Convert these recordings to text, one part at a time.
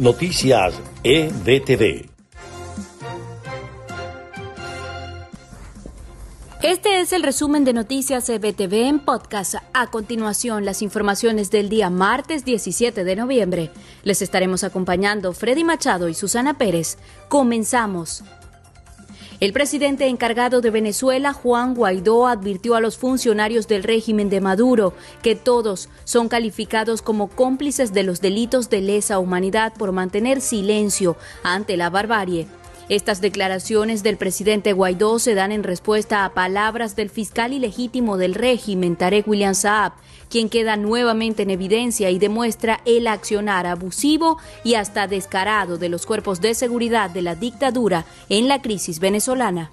Noticias EBTV. Este es el resumen de Noticias EBTV en podcast. A continuación, las informaciones del día martes 17 de noviembre. Les estaremos acompañando Freddy Machado y Susana Pérez. Comenzamos. El presidente encargado de Venezuela, Juan Guaidó, advirtió a los funcionarios del régimen de Maduro que todos son calificados como cómplices de los delitos de lesa humanidad por mantener silencio ante la barbarie. Estas declaraciones del presidente Guaidó se dan en respuesta a palabras del fiscal ilegítimo del régimen, Tarek William Saab, quien queda nuevamente en evidencia y demuestra el accionar abusivo y hasta descarado de los cuerpos de seguridad de la dictadura en la crisis venezolana.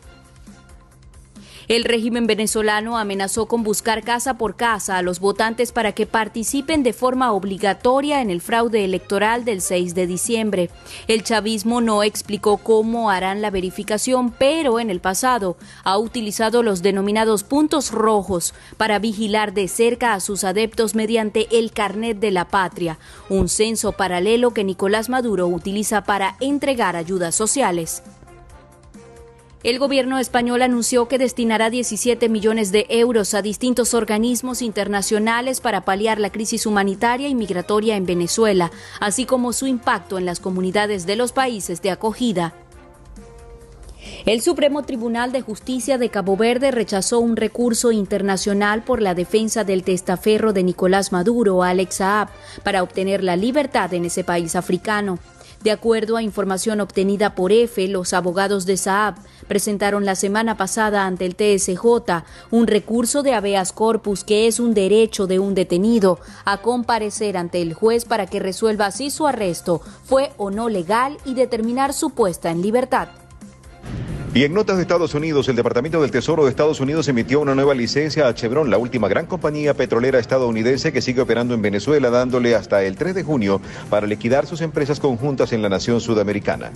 El régimen venezolano amenazó con buscar casa por casa a los votantes para que participen de forma obligatoria en el fraude electoral del 6 de diciembre. El chavismo no explicó cómo harán la verificación, pero en el pasado ha utilizado los denominados puntos rojos para vigilar de cerca a sus adeptos mediante el carnet de la patria, un censo paralelo que Nicolás Maduro utiliza para entregar ayudas sociales. El gobierno español anunció que destinará 17 millones de euros a distintos organismos internacionales para paliar la crisis humanitaria y migratoria en Venezuela, así como su impacto en las comunidades de los países de acogida. El Supremo Tribunal de Justicia de Cabo Verde rechazó un recurso internacional por la defensa del testaferro de Nicolás Maduro, Alex Saab, para obtener la libertad en ese país africano. De acuerdo a información obtenida por EFE, los abogados de Saab presentaron la semana pasada ante el TSJ un recurso de habeas corpus que es un derecho de un detenido a comparecer ante el juez para que resuelva si su arresto fue o no legal y determinar su puesta en libertad. Y en notas de Estados Unidos, el Departamento del Tesoro de Estados Unidos emitió una nueva licencia a Chevron, la última gran compañía petrolera estadounidense que sigue operando en Venezuela, dándole hasta el 3 de junio para liquidar sus empresas conjuntas en la nación sudamericana.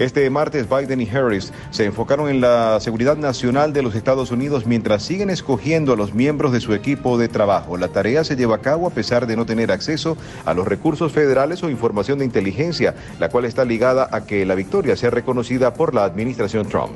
Este martes Biden y Harris se enfocaron en la seguridad nacional de los Estados Unidos mientras siguen escogiendo a los miembros de su equipo de trabajo. La tarea se lleva a cabo a pesar de no tener acceso a los recursos federales o información de inteligencia, la cual está ligada a que la victoria sea reconocida por la administración Trump.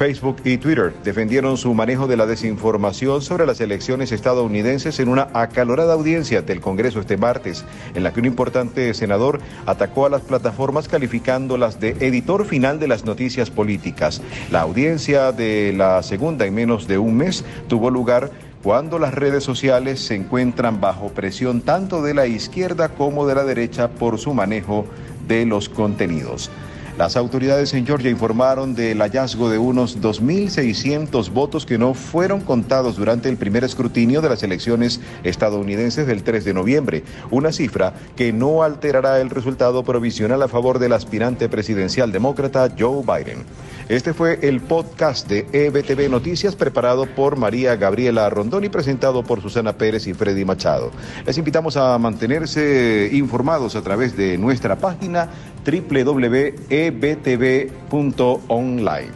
Facebook y Twitter defendieron su manejo de la desinformación sobre las elecciones estadounidenses en una acalorada audiencia del Congreso este martes, en la que un importante senador atacó a las plataformas calificándolas de editor final de las noticias políticas. La audiencia de la segunda en menos de un mes tuvo lugar cuando las redes sociales se encuentran bajo presión tanto de la izquierda como de la derecha por su manejo de los contenidos. Las autoridades en Georgia informaron del hallazgo de unos 2.600 votos que no fueron contados durante el primer escrutinio de las elecciones estadounidenses del 3 de noviembre, una cifra que no alterará el resultado provisional a favor del aspirante presidencial demócrata Joe Biden. Este fue el podcast de EBTV Noticias preparado por María Gabriela Rondón y presentado por Susana Pérez y Freddy Machado. Les invitamos a mantenerse informados a través de nuestra página www.ebtv.online.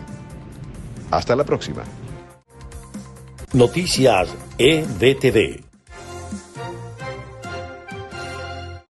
Hasta la próxima. Noticias EBTV.